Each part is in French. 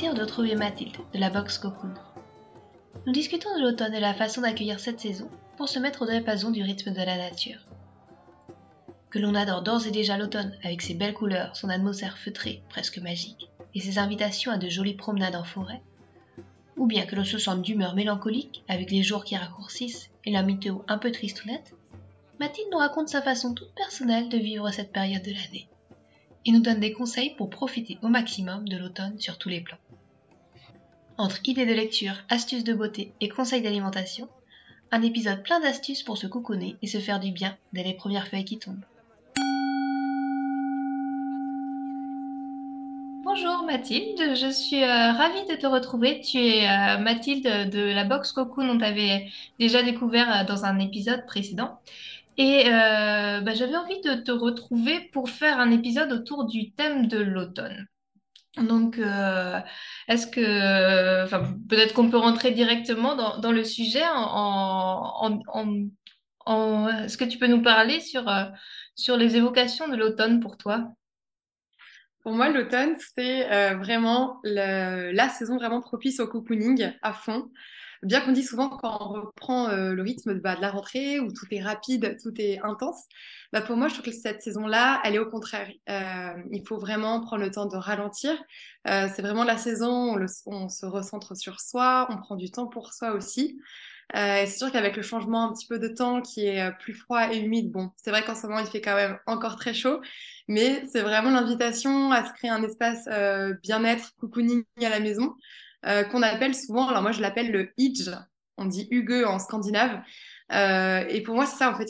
De retrouver Mathilde de la box Cocoon. Nous discutons de l'automne et la façon d'accueillir cette saison pour se mettre au diapason du rythme de la nature. Que l'on adore d'ores et déjà l'automne avec ses belles couleurs, son atmosphère feutrée, presque magique, et ses invitations à de jolies promenades en forêt, ou bien que l'on se sente d'humeur mélancolique avec les jours qui raccourcissent et la météo un peu tristounette, Mathilde nous raconte sa façon toute personnelle de vivre cette période de l'année et nous donne des conseils pour profiter au maximum de l'automne sur tous les plans. Entre idées de lecture, astuces de beauté et conseils d'alimentation, un épisode plein d'astuces pour se couconner et se faire du bien dès les premières feuilles qui tombent. Bonjour Mathilde, je suis euh, ravie de te retrouver. Tu es euh, Mathilde de la box Cocoon, on t'avait déjà découvert euh, dans un épisode précédent. Et bah, j'avais envie de te retrouver pour faire un épisode autour du thème de l'automne. Donc, est-ce que, enfin, peut-être qu'on peut rentrer directement dans, le sujet en, est-ce que tu peux nous parler sur, sur les évocations de l'automne pour toi? Pour moi, l'automne, c'est euh, vraiment la saison vraiment propice au cocooning à fond. Bien qu'on dit souvent quand on reprend euh, le rythme bah, de la rentrée où tout est rapide, tout est intense, bah, pour moi, je trouve que cette saison-là, elle est au contraire. Euh, il faut vraiment prendre le temps de ralentir. c'est vraiment la saison où on se recentre sur soi, on prend du temps pour soi aussi. Euh, c'est sûr qu'avec le changement un petit peu de temps qui est euh, plus froid et humide, bon, c'est vrai qu'en ce moment il fait quand même encore très chaud, mais c'est vraiment l'invitation à se créer un espace euh, bien-être, cocooning à la maison, qu'on appelle souvent, alors moi je l'appelle le Hidge, on dit Hugue en scandinave, euh, et pour moi, c'est ça, en fait,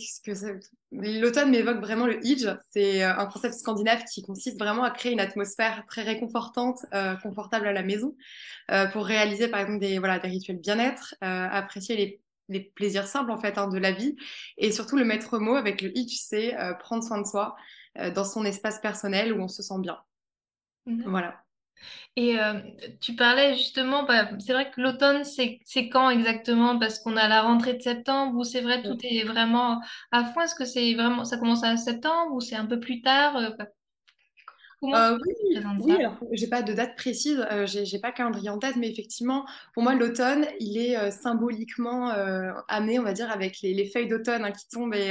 l'automne m'évoque vraiment le Hidge. C'est euh, un concept scandinave qui consiste vraiment à créer une atmosphère très réconfortante, euh, confortable à la maison, pour réaliser, par exemple, des, voilà, des rituels bien-être, apprécier les, les, plaisirs simples, en fait, hein, de la vie. Et surtout, le maître mot avec le Hidge, c'est prendre soin de soi dans son espace personnel où on se sent bien. Mmh voilà. Et euh, tu parlais justement, bah, c'est vrai que l'automne, c'est quand exactement? Parce qu'on a la rentrée de septembre, où c'est vrai, tout est vraiment à fond? Est-ce que c'est vraiment, ça commence à septembre ou c'est un peu plus tard? Euh, euh, oui, oui, alors j'ai pas de date précise, euh, j'ai pas calendrier en tête, mais effectivement, pour moi, l'automne, il est euh, symboliquement amené, on va dire, avec les, les feuilles d'automne hein, qui tombent. Et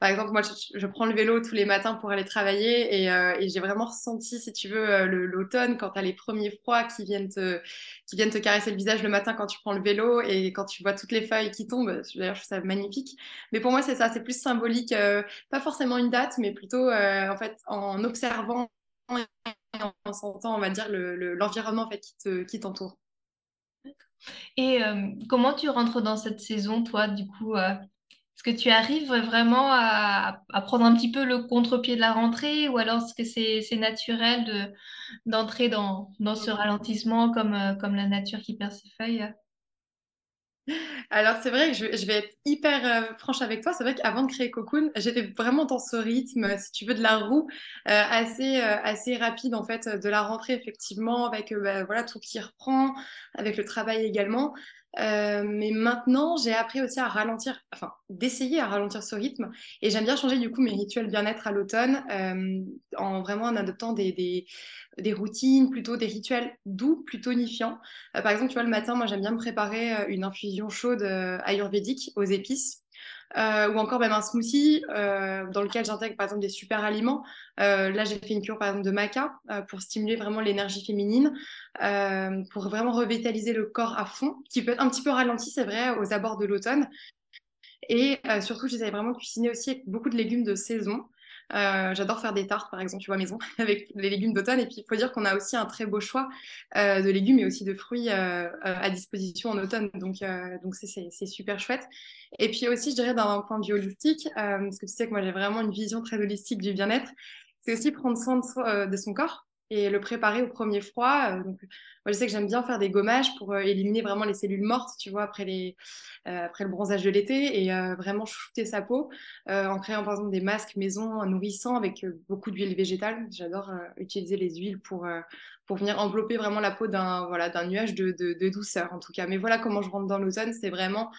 par exemple, moi, je, je, prends le vélo tous les matins pour aller travailler et, et j'ai vraiment ressenti, si tu veux, l'automne quand tu as les premiers froids qui viennent, te, qui viennent te caresser le visage le matin quand tu prends le vélo et quand tu vois toutes les feuilles qui tombent. D'ailleurs, je trouve ça magnifique. Mais pour moi, c'est ça, c'est plus symbolique, pas forcément une date, mais plutôt en fait en observant en sentant, on va dire, l'environnement le, en fait, qui t'entoure. et euh, comment tu rentres dans cette saison, toi, du coup euh, Est-ce que tu arrives vraiment à, prendre un petit peu le contre-pied de la rentrée ou alors est-ce que c'est naturel d'entrer dans, dans, ce ralentissement comme, euh, comme la nature qui perd ses feuilles? Alors, c'est vrai que je, vais être hyper euh, franche avec toi. C'est vrai qu'avant de créer Cocoon, j'étais vraiment dans ce rythme, si tu veux, de la roue, euh, assez, euh, assez rapide, en fait, de la rentrée, effectivement, avec bah, voilà, tout qui reprend, avec le travail également. Mais maintenant, j'ai appris aussi à ralentir, enfin, d'essayer à ralentir ce rythme. Et j'aime bien changer, du coup, mes rituels bien-être à l'automne, en vraiment en adoptant des, des routines, plutôt des rituels doux, plutôt tonifiants. Euh, par exemple, tu vois, le matin, moi, j'aime bien me préparer euh, une infusion chaude euh, ayurvédique aux épices. Ou encore même un smoothie dans lequel j'intègre par exemple des super aliments. là, j'ai fait une cure par exemple de maca pour stimuler vraiment l'énergie féminine, pour vraiment revitaliser le corps à fond, qui peut être un petit peu ralenti, c'est vrai, aux abords de l'automne. Et surtout, j'essaie vraiment de cuisiner aussi avec beaucoup de légumes de saison. Euh, j'adore faire des tartes, par exemple, tu vois, maison, avec les légumes d'automne. Et puis, il faut dire qu'on a aussi un très beau choix euh, de légumes et aussi de fruits euh, à disposition en automne. Donc, donc c'est super chouette. Et puis aussi, je dirais, d'un point de vue holistique, parce que tu sais que moi, j'ai vraiment une vision très holistique du bien-être, c'est aussi prendre soin de, de son corps. Et le préparer au premier froid. donc, moi, je sais que j'aime bien faire des gommages pour éliminer vraiment les cellules mortes, tu vois, après, les, après le bronzage de l'été et vraiment shooter sa peau en créant par exemple des masques maison nourrissants avec beaucoup d'huile végétale. J'adore utiliser les huiles pour, pour venir envelopper vraiment la peau d'un voilà, nuage de, de, douceur en tout cas. Mais voilà comment je rentre dans l'automne, c'est vraiment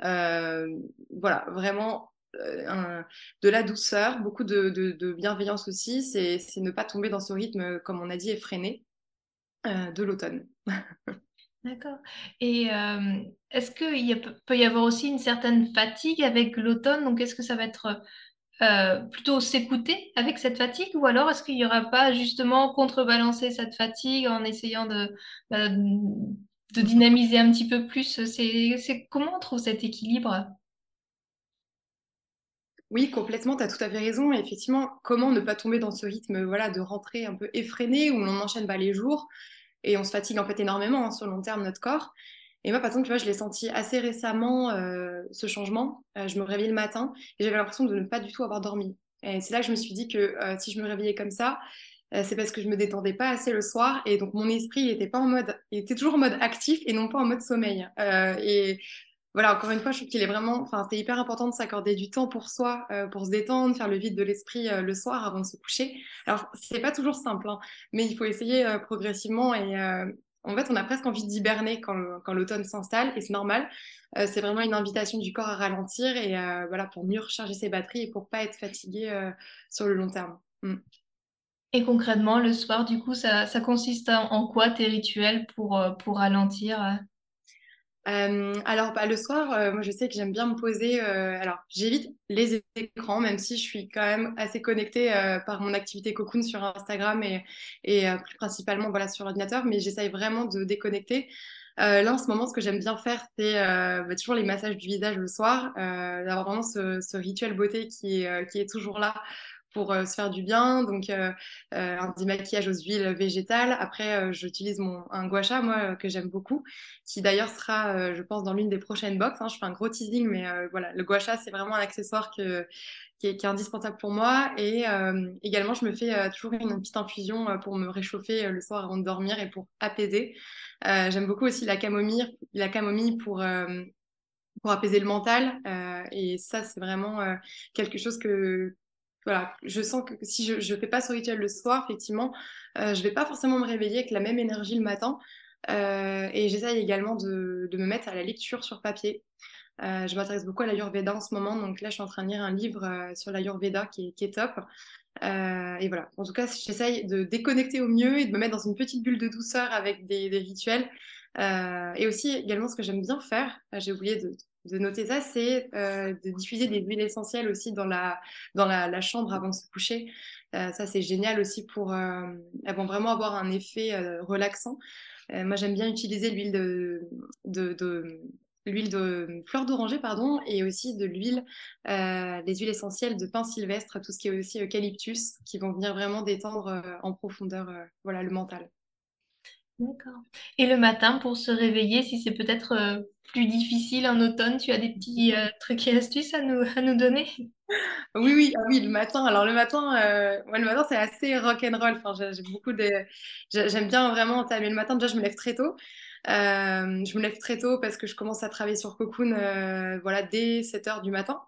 voilà, vraiment euh, de la douceur, beaucoup de, bienveillance aussi. C'est ne pas tomber dans ce rythme, comme on a dit, effréné euh, de l'automne. D'accord. Et euh, est-ce qu'il peut y avoir aussi une certaine fatigue avec l'automne? Donc, est-ce que ça va être plutôt s'écouter avec cette fatigue? Ou alors est-ce qu'il n'y aura pas justement contrebalancer cette fatigue en essayant de, bah, de dynamiser un petit peu plus comment on trouve cet équilibre? Oui, complètement, tu as tout à fait raison. effectivement, comment ne pas tomber dans ce rythme voilà, de rentrée un peu effréné où l'on enchaîne les jours et on se fatigue en fait énormément hein, sur le long terme notre corps. Et moi, par exemple, je l'ai senti assez récemment, euh, ce changement. Euh, je me réveillais le matin et j'avais l'impression de ne pas du tout avoir dormi. Et c'est là que je me suis dit que euh, si je me réveillais comme ça, c'est parce que je me détendais pas assez le soir et donc mon esprit était pas en mode, il était toujours en mode actif et non pas en mode sommeil. et voilà, encore une fois, je trouve qu'il est vraiment, enfin, c'est hyper important de s'accorder du temps pour soi, euh, pour se détendre, faire le vide de l'esprit euh, le soir avant de se coucher. Alors, c'est pas toujours simple, hein, mais il faut essayer euh, progressivement et en fait, on a presque envie d'hiberner quand, l'automne s'installe et c'est normal. c'est vraiment une invitation du corps à ralentir et voilà, pour mieux recharger ses batteries et pour pas être fatigué sur le long terme. Mm. Et concrètement, le soir, du coup, ça, ça consiste en, quoi tes rituels pour, pour ralentir euh, alors, bah, le soir, euh, moi, je sais que j'aime bien me poser. Euh, alors, j'évite les écrans, même si je suis quand même assez connectée par mon activité Cocoon sur Instagram et, plus principalement voilà, sur l'ordinateur, mais j'essaye vraiment de déconnecter. là, en ce moment, ce que j'aime bien faire, c'est bah, toujours les massages du visage le soir, d'avoir vraiment ce, rituel beauté qui est toujours là pour euh, se faire du bien. Donc, euh, euh, un démaquillage aux huiles végétales. Après, j'utilise mon, un gua sha, moi, que j'aime beaucoup, qui d'ailleurs sera, je pense, dans l'une des prochaines box. Hein. Je fais un gros teasing, mais voilà, le gua sha, c'est vraiment un accessoire qui, est, indispensable pour moi. Et également, je me fais toujours une petite infusion pour me réchauffer le soir avant de dormir et pour apaiser. j'aime beaucoup aussi la camomille, la camomille pour pour apaiser le mental. et ça, c'est vraiment quelque chose que, voilà, je sens que si je ne fais pas ce rituel le soir, effectivement, euh, je ne vais pas forcément me réveiller avec la même énergie le matin. Euh, et j'essaye également de, me mettre à la lecture sur papier. Euh, je m'intéresse beaucoup à l'Ayurveda en ce moment, donc là je suis en train de lire un livre sur l'Ayurveda qui, qui, est top. et voilà, en tout cas j'essaye de déconnecter au mieux et de me mettre dans une petite bulle de douceur avec des, des rituels. et aussi également ce que j'aime bien faire, j'ai oublié de, de noter ça, c'est euh, de diffuser des huiles essentielles aussi dans la, dans la, chambre avant de se coucher. Euh, ça, c'est génial aussi pour euh, vraiment avoir un effet relaxant. moi, j'aime bien utiliser l'huile de, l'huile de fleur d'oranger, pardon, et aussi de l'huile, les huiles essentielles de pin sylvestre, tout ce qui est aussi eucalyptus, qui vont venir vraiment détendre en profondeur voilà, le mental. D'accord. Et le matin, pour se réveiller, si c'est peut-être euh, plus difficile en automne, tu as des petits euh, trucs et astuces à nous, à nous donner? Oui, oui, ah oui, le matin. Alors le matin, euh, le matin c'est assez rock and roll. Enfin, j'ai beaucoup de, j'aime bien vraiment entamer le matin. Déjà, je me lève très tôt. je me lève très tôt parce que je commence à travailler sur Cocoon, voilà, dès 7 heures du matin.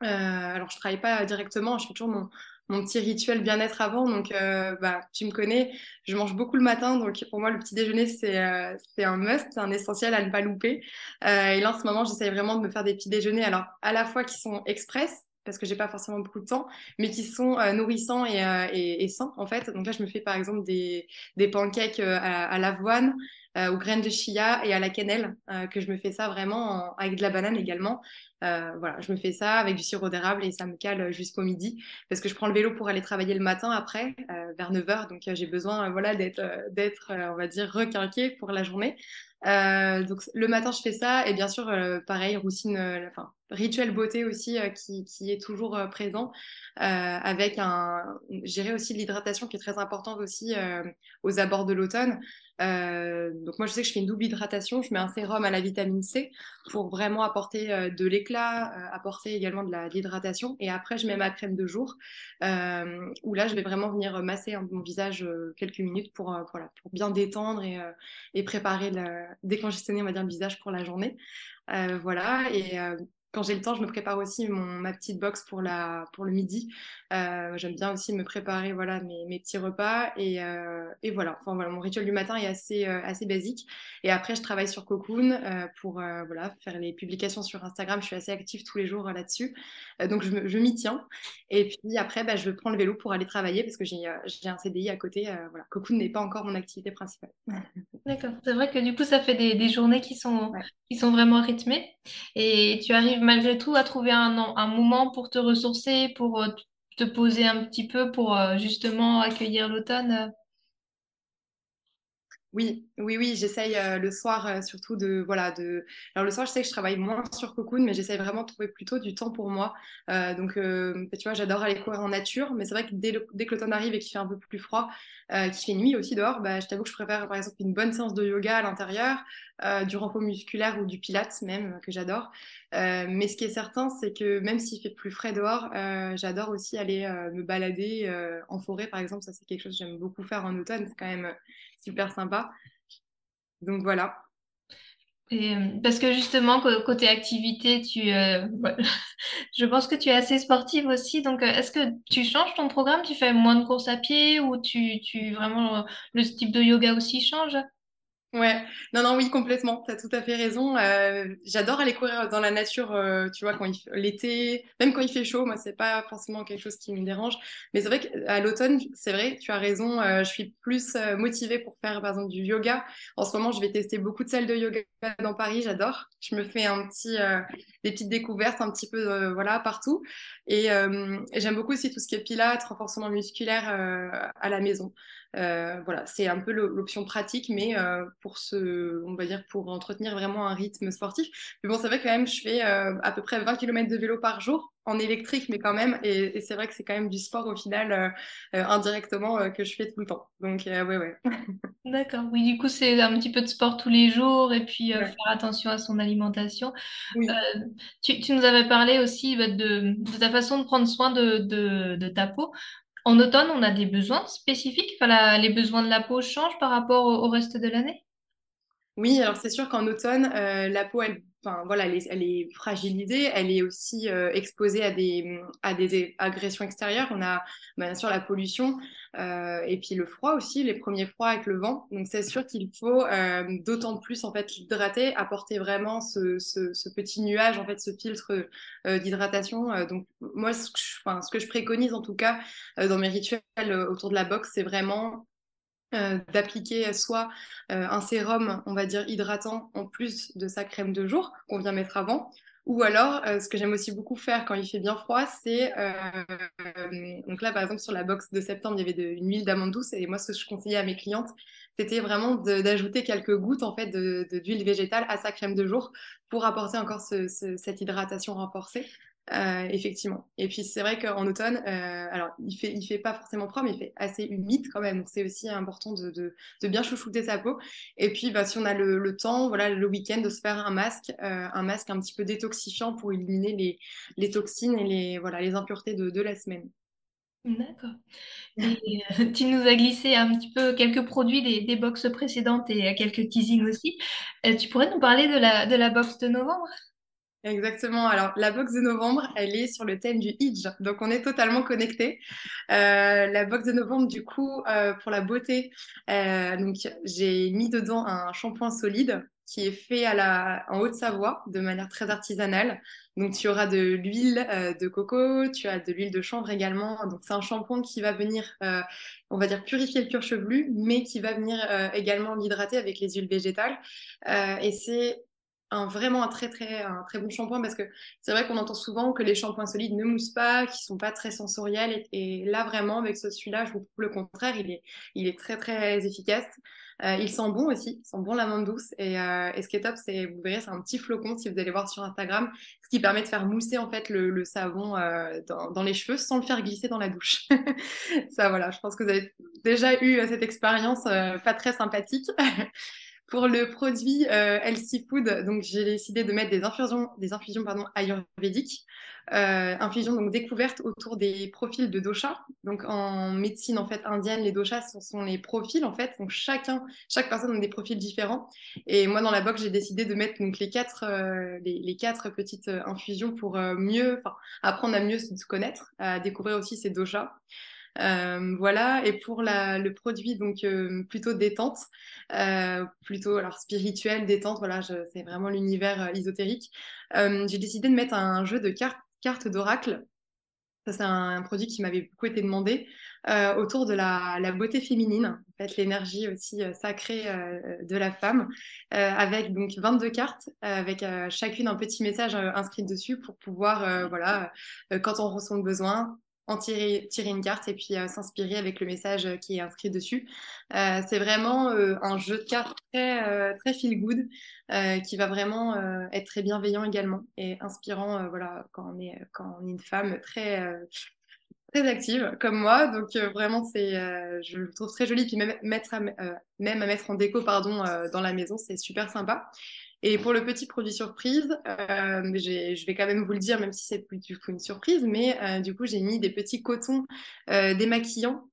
alors, je travaille pas directement. Je fais toujours mon, mon petit rituel bien-être avant. Donc, euh, bah, tu me connais, je mange beaucoup le matin. Donc, pour moi, le petit déjeuner, c'est euh, un must, c'est un essentiel à ne pas louper. Euh, et là, en ce moment, j'essaye vraiment de me faire des petits déjeuners, alors à la fois qui sont express, parce que j'ai pas forcément beaucoup de temps, mais qui sont nourrissants et, et, sains, en fait. Donc là, je me fais par exemple des, des pancakes à, à l'avoine, aux graines de chia et à la cannelle, que je me fais ça vraiment avec de la banane également. Euh, voilà, je me fais ça avec du sirop d'érable et ça me cale jusqu'au midi parce que je prends le vélo pour aller travailler le matin après, euh, vers 9h. Donc, euh, j'ai besoin voilà, d'être, d'être on va dire, requinqué pour la journée. donc, le matin, je fais ça. Et bien sûr, pareil, routine, enfin, rituel beauté aussi qui, qui, est toujours présent avec un, gérer aussi l'hydratation qui est très importante aussi aux abords de l'automne. Euh, donc moi, je sais que je fais une double hydratation. Je mets un sérum à la vitamine C pour vraiment apporter euh, de l'éclat, euh, apporter également de l'hydratation. Et après, je mets ma crème de jour où là, je vais vraiment venir masser mon visage quelques minutes pour, voilà, pour bien détendre et, et préparer, le, décongestionner, on va dire, le visage pour la journée. voilà. Et quand j'ai le temps, je me prépare aussi mon, ma petite box pour, la, pour le midi. Euh, J'aime bien aussi me préparer voilà, mes, mes petits repas. Et, euh, et voilà. Enfin, voilà, mon rituel du matin est assez, euh, assez basique. Et après, je travaille sur Cocoon pour voilà, faire les publications sur Instagram. Je suis assez active tous les jours là-dessus. donc, je, je m'y tiens. Et puis après, bah, je prends le vélo pour aller travailler parce que j'ai un CDI à côté. voilà. Cocoon n'est pas encore mon activité principale. D'accord. C'est vrai que du coup, ça fait des, des journées qui sont, qui sont vraiment rythmées. Et tu arrives malgré tout à trouver un, un moment pour te ressourcer, pour euh, te poser un petit peu, pour euh, justement accueillir l'automne euh oui, oui, oui, j'essaye le soir surtout de, voilà, de... Alors le soir, je sais que je travaille moins sur Cocoon, mais j'essaye vraiment de trouver plutôt du temps pour moi. donc, tu vois, j'adore aller courir en nature, mais c'est vrai que dès, que l'automne arrive et qu'il fait un peu plus froid, qu'il fait nuit aussi dehors, bah, je t'avoue que je préfère par exemple une bonne séance de yoga à l'intérieur, du repos musculaire ou du pilates même, que j'adore. Euh, mais ce qui est certain, c'est que même s'il fait plus frais dehors, euh, j'adore aussi aller euh, me balader en forêt, par exemple. Ça, c'est quelque chose que j'aime beaucoup faire en automne. C'est quand même super sympa. Donc voilà. Et, parce que justement, côté activité, tu, je pense que tu es assez sportive aussi. Donc, est-ce que tu changes ton programme? Tu fais moins de courses à pied ou tu, tu vraiment le type de yoga aussi change? Ouais, non, non, oui, complètement. Tu as tout à fait raison. Euh, j'adore aller courir dans la nature, euh, tu vois, quand il l'été, même quand il fait chaud, moi, c'est pas forcément quelque chose qui me dérange. Mais c'est vrai qu'à l'automne, c'est vrai, tu as raison, euh, je suis plus motivée pour faire, par exemple, du yoga. En ce moment, je vais tester beaucoup de salles de yoga dans Paris, j'adore. Je me fais un petit, des petites découvertes un petit peu, voilà, partout. Et, et j'aime beaucoup aussi tout ce qui est pilates, renforcement musculaire à la maison. Voilà, c'est un peu l'option pratique, mais pour se, on va dire, pour entretenir vraiment un rythme sportif. Mais bon, c'est vrai quand même, je fais euh, à peu près 20 km de vélo par jour en électrique, mais quand même, et, c'est vrai que c'est quand même du sport au final indirectement que je fais tout le temps. Donc, ouais, ouais. D'accord, oui, du coup, c'est un petit peu de sport tous les jours et puis faire attention à son alimentation. Tu, tu, nous avais parlé aussi bah, de, de, ta façon de prendre soin de, de, de ta peau. En automne, on a des besoins spécifiques? Enfin, les besoins de la peau changent par rapport au, reste de l'année? Oui, alors c'est sûr qu'en automne, euh, la peau, elle, voilà, elle est, fragilisée, elle est aussi euh, exposée à des, à des agressions extérieures. On a bien sûr la pollution euh, et puis le froid aussi, les premiers froids avec le vent. Donc c'est sûr qu'il faut d'autant plus en fait l'hydrater, apporter vraiment ce, ce, petit nuage, en fait, ce filtre d'hydratation. donc moi, ce ce que je préconise en tout cas dans mes rituels autour de la boxe, c'est vraiment euh, d'appliquer soit euh, un sérum, on va dire hydratant, en plus de sa crème de jour qu'on vient mettre avant. Ou alors, euh, ce que j'aime aussi beaucoup faire quand il fait bien froid, c'est donc là par exemple sur la box de septembre, il y avait de, une huile d'amande douce et moi ce que je conseillais à mes clientes, c'était vraiment d'ajouter quelques gouttes en fait de d'huile végétale à sa crème de jour pour apporter encore cette hydratation renforcée. Euh, effectivement. Et puis c'est vrai qu'en automne, euh, alors il fait, il fait pas forcément froid, mais il fait assez humide quand même. Donc c'est aussi important de, de, bien chouchouter sa peau. Et puis bah, si on a le, le temps, voilà, le week-end, de se faire un masque, euh, un masque un petit peu détoxifiant pour éliminer les, les toxines et les, voilà, les impuretés de, de la semaine. D'accord. Tu nous as glissé un petit peu quelques produits des, des box précédentes et quelques teasings aussi. tu pourrais nous parler de la, de la box de novembre? Exactement. Alors, la box de novembre, elle est sur le thème du Hijj. Donc, on est totalement connectés. Euh, la box de novembre, du coup, euh, pour la beauté, euh, donc j'ai mis dedans un shampoing solide qui est fait à la, en Haute-Savoie de manière très artisanale. Donc, tu auras de l'huile de coco, tu as de l'huile de chanvre également. Donc, c'est un shampoing qui va venir, on va dire, purifier le cuir chevelu, mais qui va venir également l'hydrater avec les huiles végétales. et c'est un, vraiment un très très un très bon shampoing parce que c'est vrai qu'on entend souvent que les shampoings solides ne moussent pas, qui sont pas très sensoriels et, là vraiment avec ce celui-là, je vous trouve le contraire, il est il est très très efficace. Euh, il sent bon aussi, il sent bon l'amande douce et, euh, et, ce qui est top, c'est vous verrez, c'est un petit flocon si vous allez voir sur Instagram, ce qui permet de faire mousser en fait le, le savon euh, dans, dans, les cheveux sans le faire glisser dans la douche. Ça voilà, je pense que vous avez déjà eu cette expérience pas très sympathique. Pour le produit euh, Healthy Food, donc j'ai décidé de mettre des infusions, des infusions pardon, ayurvédiques, euh, infusions donc découvertes autour des profils de dosha. Donc en médecine en fait indienne, les doshas ce sont les profils en fait. Donc chacun, chaque personne a des profils différents. Et moi dans la box j'ai décidé de mettre donc les quatre, euh, les, quatre petites infusions pour euh, mieux, apprendre à mieux se connaître, à découvrir aussi ces doshas. Euh, voilà, et pour le produit, donc euh, plutôt détente, euh, plutôt alors spirituel, détente, voilà, c'est vraiment l'univers ésotérique. J'ai décidé de mettre un jeu de cartes, cartes d'oracle. Ça, c'est un, produit qui m'avait beaucoup été demandé autour de la, la, beauté féminine, en fait, l'énergie aussi sacrée de la femme, avec donc 22 cartes, avec chacune un petit message inscrit dessus pour pouvoir, voilà, quand on ressent le besoin, en tirer, une carte et puis euh, s'inspirer avec le message euh, qui est inscrit dessus. Euh, c'est vraiment un jeu de cartes très, très feel good qui va vraiment être très bienveillant également et inspirant voilà, quand, on est, quand on est une femme très, très active comme moi. Donc vraiment, c'est, je le trouve très joli. Puis même, mettre même à mettre en déco pardon, dans la maison, c'est super sympa. Et pour le petit produit surprise, euh, je vais quand même vous le dire, même si c'est du coup une surprise, mais euh, du coup, j'ai mis des petits cotons euh, démaquillants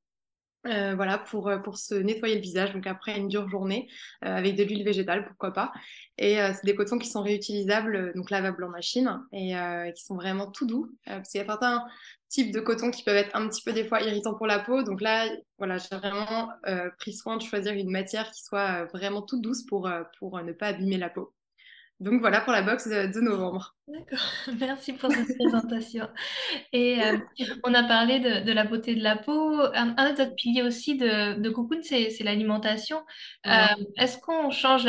euh, voilà, pour, pour se nettoyer le visage, donc après une dure journée, avec de l'huile végétale, pourquoi pas. Et c'est des cotons qui sont réutilisables, donc lavables en machine, et qui sont vraiment tout doux, parce qu'il y a certains types de cotons qui peuvent être un petit peu des fois irritants pour la peau. Donc là, voilà, j'ai vraiment pris soin de choisir une matière qui soit vraiment toute douce pour, pour ne pas abîmer la peau. Donc voilà pour la box de, novembre. D'accord, merci pour cette présentation. Et euh, on a parlé de, la beauté de la peau. Un, autre pilier aussi de, de Cocoon, c'est l'alimentation. Euh, est-ce qu'on change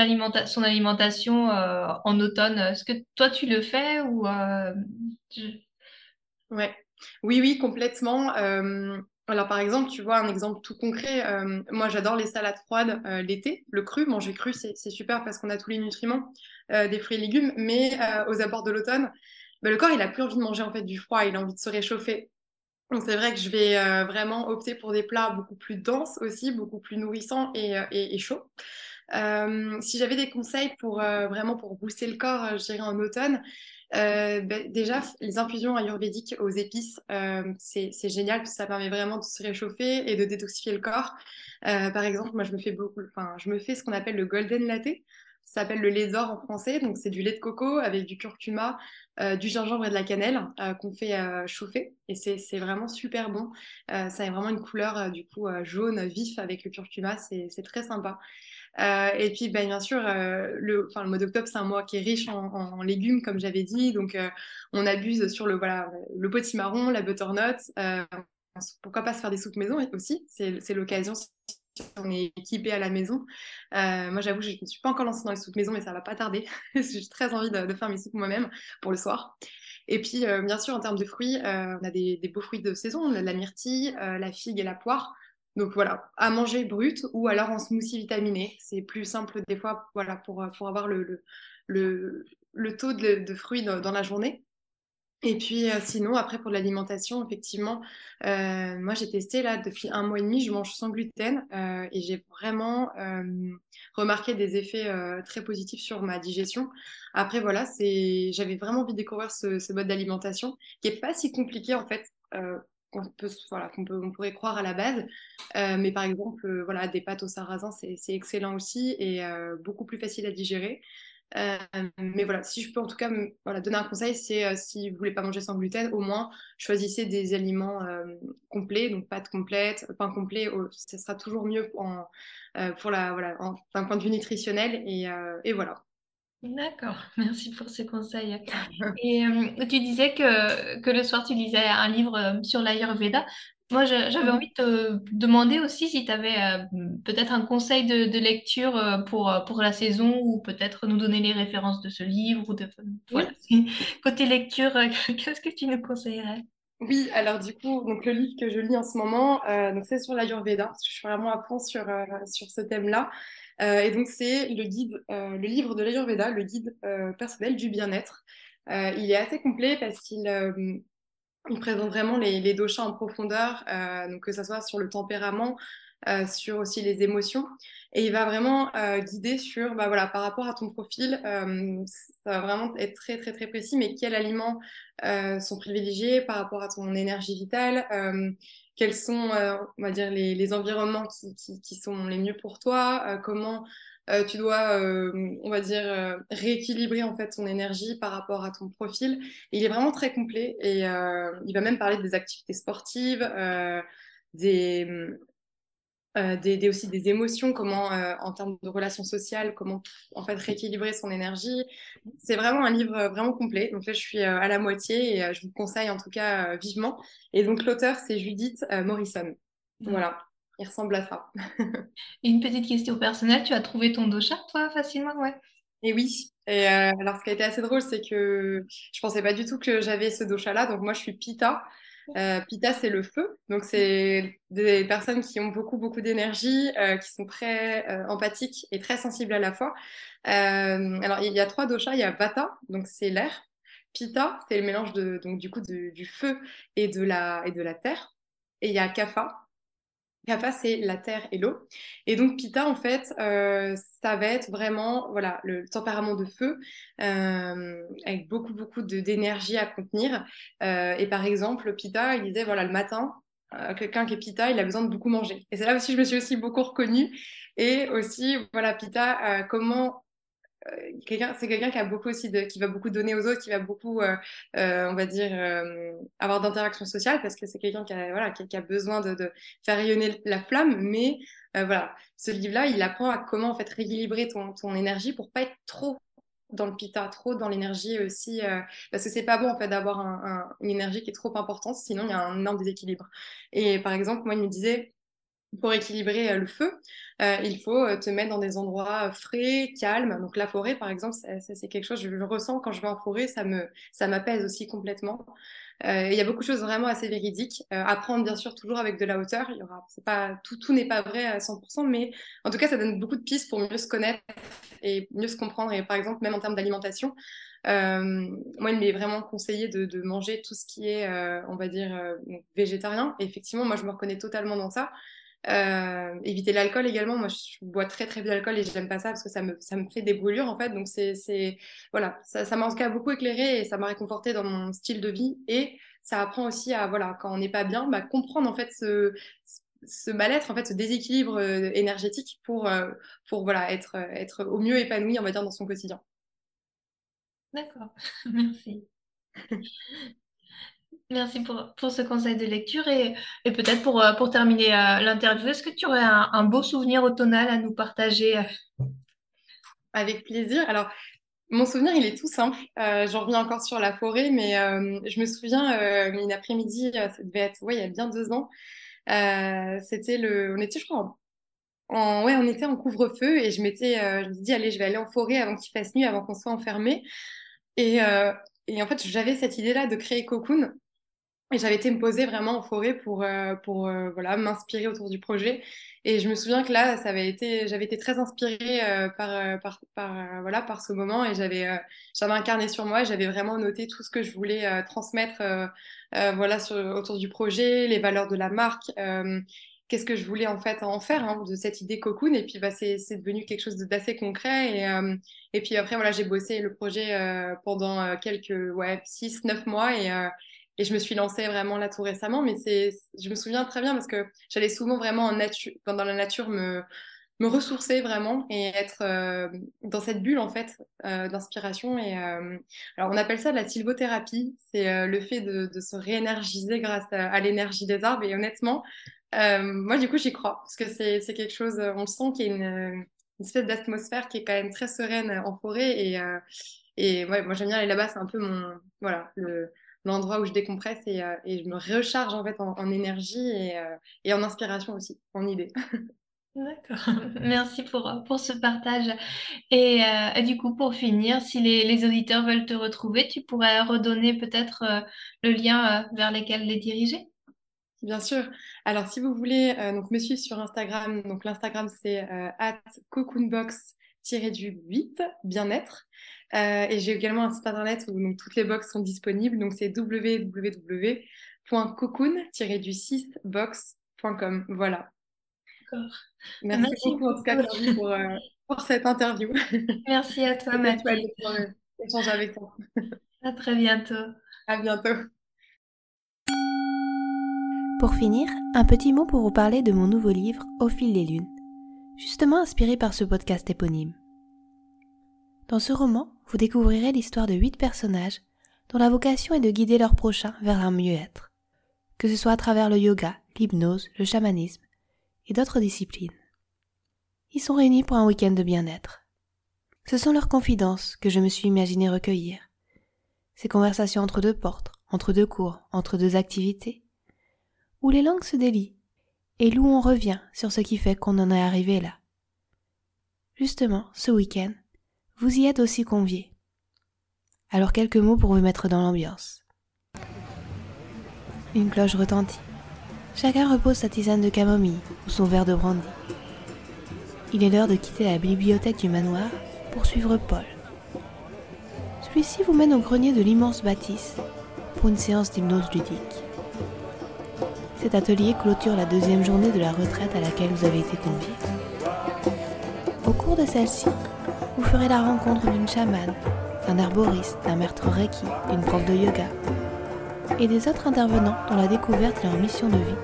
son alimentation euh, en automne? Est-ce que toi tu le fais ou Ouais. Oui, oui, complètement. Alors par exemple, tu vois un exemple tout concret, euh, moi j'adore les salades froides euh, l'été, le cru, manger cru c'est super parce qu'on a tous les nutriments euh, des fruits et légumes, mais aux abords de l'automne, bah, le corps il a plus envie de manger en fait du froid, il a envie de se réchauffer. Donc c'est vrai que je vais vraiment opter pour des plats beaucoup plus denses aussi, beaucoup plus nourrissants et, chauds. si j'avais des conseils pour vraiment pour booster le corps, je dirais en automne, euh, ben, déjà, les infusions ayurvédiques aux épices, euh, c'est génial parce que ça permet vraiment de se réchauffer et de détoxifier le corps. Euh, par exemple, moi, je me fais beaucoup, je me fais ce qu'on appelle le golden latte. Ça s'appelle le lait d'or en français. Donc, c'est du lait de coco avec du curcuma, du gingembre et de la cannelle qu'on fait chauffer. Et c'est vraiment super bon. ça a vraiment une couleur, du coup, jaune, vif avec le curcuma. C'est très sympa. Euh, et puis, ben, bien sûr, euh, le, mois d'octobre, c'est un mois qui est riche en, légumes, comme j'avais dit. Donc, euh, on abuse sur le, voilà, le potimarron, la butternut. pourquoi pas se faire des soupes maison aussi C'est l'occasion si on est équipé à la maison. moi, j'avoue, je ne suis pas encore lancée dans les soupes maison, mais ça va pas tarder. J'ai très envie de, faire mes soupes moi-même pour le soir. Et puis, bien sûr, en termes de fruits, on a des, beaux fruits de saison, la myrtille, la figue et la poire. Donc voilà, à manger brut ou alors en smoothie vitaminé. C'est plus simple des fois voilà, pour, pour avoir le, le, le, taux de, fruits dans, la journée. Et puis euh, sinon, après pour l'alimentation, effectivement, euh, moi j'ai testé là depuis un mois et demi, je mange sans gluten euh, et j'ai vraiment remarqué des effets très positifs sur ma digestion. Après voilà, j'avais vraiment envie de découvrir ce, ce mode d'alimentation qui est pas si compliqué en fait qu'on voilà, qu'on peut, on pourrait croire à la base. Euh, mais par exemple, euh, voilà, des pâtes au sarrasin, c'est, excellent aussi et euh, beaucoup plus facile à digérer. mais voilà, si je peux en tout cas voilà, donner un conseil, c'est si vous voulez pas manger sans gluten, au moins choisissez des aliments complets, donc pâtes complètes, pain complet, ce sera toujours mieux pour la, voilà, d'un point de vue nutritionnel. Et, et voilà. D'accord, merci pour ces conseils. Et euh, tu disais que, que le soir, tu lisais un livre euh, sur l'Ayurveda. Moi, j'avais envie de te demander aussi si tu avais euh, peut-être un conseil de, de lecture pour, pour la saison ou peut-être nous donner les références de ce livre. Ou de, voilà. Côté lecture, qu'est-ce que tu nous conseillerais? Oui, alors du coup, donc le livre que je lis en ce moment, donc c'est sur l'Ayurveda, parce que je suis vraiment à fond sur, sur ce thème-là. Euh, et donc, c'est le euh, le livre de l'Ayurveda, le guide euh, personnel du bien-être. il est assez complet parce qu'il il présente vraiment les, les doshas en profondeur, donc que ce soit sur le tempérament, sur aussi les émotions. Et il va vraiment guider sur, bah, voilà, par rapport à ton profil, ça va vraiment être très, très, très précis, mais quels aliments sont privilégiés par rapport à ton énergie vitale quels sont, on va dire, les, environnements qui, sont les mieux pour toi, comment euh, tu dois, euh, on va dire, euh, rééquilibrer en fait ton énergie par rapport à ton profil. il est vraiment très complet et il va même parler des activités sportives, des, des, aussi des émotions, comment en termes de relations sociales, comment en fait rééquilibrer son énergie. C'est vraiment un livre vraiment complet. Donc là, je suis à la moitié et je vous conseille en tout cas vivement. Et donc l'auteur, c'est Judith Morrison. Voilà il ressemble à ça. Une petite question personnelle, tu as trouvé ton dosha, toi, facilement, ouais. Et oui. Et euh, alors, ce qui a été assez drôle, c'est que je pensais pas du tout que j'avais ce dosha-là. Donc, moi, je suis Pita. Euh, Pita, c'est le feu. Donc, c'est des personnes qui ont beaucoup, beaucoup d'énergie, euh, qui sont très empathiques et très sensibles à la fois. alors, il y a trois doshas. Il y a Vata, donc c'est l'air. Pita, c'est le mélange de, donc, du coup du feu et de, la, et de la terre. Et il y a Kapha, Kapha, c'est la terre et l'eau. Et donc, Pitta, en fait, euh, ça va être vraiment voilà, le tempérament de feu, euh, avec beaucoup, beaucoup d'énergie à contenir. Euh, et par exemple, Pitta, il disait, voilà, le matin, quelqu'un qui est Pitta, il a besoin de beaucoup manger. Et c'est là aussi, je me suis aussi beaucoup reconnue. Et aussi, voilà, Pitta, comment c'est quelqu'un qui a beaucoup aussi qui va beaucoup donner aux autres, qui va beaucoup, euh, euh, on va dire, euh, avoir d'interactions sociales parce que c'est quelqu'un qui a, voilà, qui, a besoin de, faire rayonner la flamme. Mais voilà, ce livre-là, il apprend à comment en fait rééquilibrer ton, énergie pour pas être trop dans le pita, trop dans l'énergie aussi, parce que c'est pas bon en fait d'avoir un, une énergie qui est trop importante, sinon il y a un énorme déséquilibre. Et par exemple, moi, il me disait, pour équilibrer euh, le feu, euh, il faut euh, te mettre dans des endroits frais, calmes. Donc la forêt, par exemple, c'est quelque chose, je le ressens quand je vais en forêt, ça me, ça m'apaise aussi complètement. il y a beaucoup de choses vraiment assez véridiques. apprendre, bien sûr, toujours avec de la hauteur. Il y aura, pas, tout, tout n'est pas vrai à 100%, mais en tout cas, ça donne beaucoup de pistes pour mieux se connaître et mieux se comprendre. Et par exemple, même en termes d'alimentation, moi, il m'est vraiment conseillé de, de, manger tout ce qui est, on va dire, végétarien. Et effectivement, moi, je me reconnais totalement dans ça. Euh, éviter l'alcool également. Moi, je bois très très peu d'alcool et j'aime pas ça parce que ça me, ça me fait des brûlures en fait. Donc, c'est, voilà, ça m'a en tout cas beaucoup éclairé et ça m'a réconforté dans mon style de vie. Et ça apprend aussi à, voilà, quand on n'est pas bien, bah, comprendre en fait ce, ce mal-être, en fait, ce déséquilibre euh, énergétique pour, euh, pour voilà, être, être au mieux épanoui, on va dire, dans son quotidien. D'accord, merci. Merci pour, pour, ce conseil de lecture et, et peut-être pour, euh, pour terminer euh, l'interview, est-ce que tu aurais un, beau souvenir automnal à nous partager? Euh? Avec plaisir. Alors, mon souvenir, il est tout simple. J'en reviens encore sur la forêt, mais je me souviens une après-midi, ça devait être, ouais, il y a bien deux ans. C'était le, on était, je crois, en, ouais, on était en couvre-feu et je m'étais, je me dit, allez, je vais aller en forêt avant qu'il fasse nuit, avant qu'on soit enfermé. Et, et en fait, j'avais cette idée-là de créer Cocoon. Et j'avais été me poser vraiment en forêt pour, euh, pour euh, voilà, m'inspirer autour du projet. Et je me souviens que là, ça avait été, j'avais été très inspirée euh, par, par, par, voilà, par ce moment et j'avais, j'avais incarné sur moi. J'avais vraiment noté tout ce que je voulais transmettre voilà, sur, autour du projet, les valeurs de la marque. Qu'est-ce que je voulais en fait en faire hein, de cette idée cocoon et puis bah, c'est, devenu quelque chose d'assez concret et, et puis après voilà j'ai bossé le projet pendant quelques ouais 6 9 mois et et je me suis lancée vraiment là tout récemment, mais c'est, je me souviens très bien parce que j'allais souvent vraiment en nature, dans la nature me, me ressourcer vraiment et être euh, dans cette bulle en fait euh, d'inspiration. Et euh, alors on appelle ça la sylvothérapie, c'est le fait de, se réénergiser grâce à, l'énergie des arbres. Et honnêtement, moi du coup j'y crois parce que c'est, c'est quelque chose, on sent qu'il y a une, une espèce d'atmosphère qui est quand même très sereine en forêt et et ouais, moi j'aime bien aller là-bas, c'est un peu mon voilà le l'endroit où je décompresse et, euh, et, je me recharge en fait en, énergie et, euh, et, en inspiration aussi, en idée. D'accord, merci pour, pour ce partage. Et, euh, du coup, pour finir, si les, les, auditeurs veulent te retrouver, tu pourrais redonner peut-être le lien vers lequel les diriger? Bien sûr. Alors, si vous voulez donc me suivre sur Instagram, donc l'Instagram c'est at cocoonbox-du-8 bien-être. Euh, et j'ai également un site internet où donc, toutes les box sont disponibles. Donc c'est www.cocoon-du6box.com. Voilà. Merci, Merci, beaucoup, en tout cas, pour, euh, pour, cette interview. Merci à toi, Mathilde. Euh, échanger avec toi. À très bientôt. À bientôt. Pour finir, un petit mot pour vous parler de mon nouveau livre Au fil des lunes, justement inspiré par ce podcast éponyme. Dans ce roman, vous découvrirez l'histoire de huit personnages dont la vocation est de guider leurs prochains vers un mieux-être, que ce soit à travers le yoga, l'hypnose, le chamanisme et d'autres disciplines. Ils sont réunis pour un week-end de bien-être. Ce sont leurs confidences que je me suis imaginé recueillir. Ces conversations entre deux portes, entre deux cours, entre deux activités, où les langues se délient et où on revient sur ce qui fait qu'on en est arrivé là. Justement, ce week-end, vous y êtes aussi conviés. Alors quelques mots pour vous mettre dans l'ambiance. Une cloche retentit. Chacun repose sa tisane de camomille ou son verre de brandy. Il est l'heure de quitter la bibliothèque du manoir pour suivre Paul. Celui-ci vous mène au grenier de l'immense bâtisse pour une séance d'hypnose ludique. Cet atelier clôture la deuxième journée de la retraite à laquelle vous avez été conviés. Au cours de celle-ci, vous ferez la rencontre d'une chamane, d'un herboriste, d'un maître reiki, d'une prof de yoga et des autres intervenants dont la découverte et leur mission de vie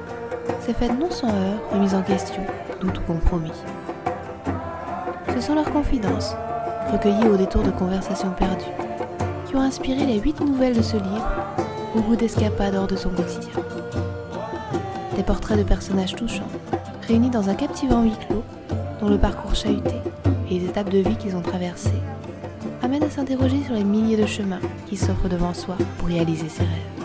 s'est faite non sans heurts, remise en question, doute ou compromis. Ce sont leurs confidences, recueillies au détour de conversations perdues, qui ont inspiré les huit nouvelles de ce livre, au bout d'escapades hors de son quotidien. Des portraits de personnages touchants, réunis dans un captivant huis clos, dont le parcours chahuté et les étapes de vie qu'ils ont traversées amènent à s'interroger sur les milliers de chemins qui s'offrent devant soi pour réaliser ses rêves.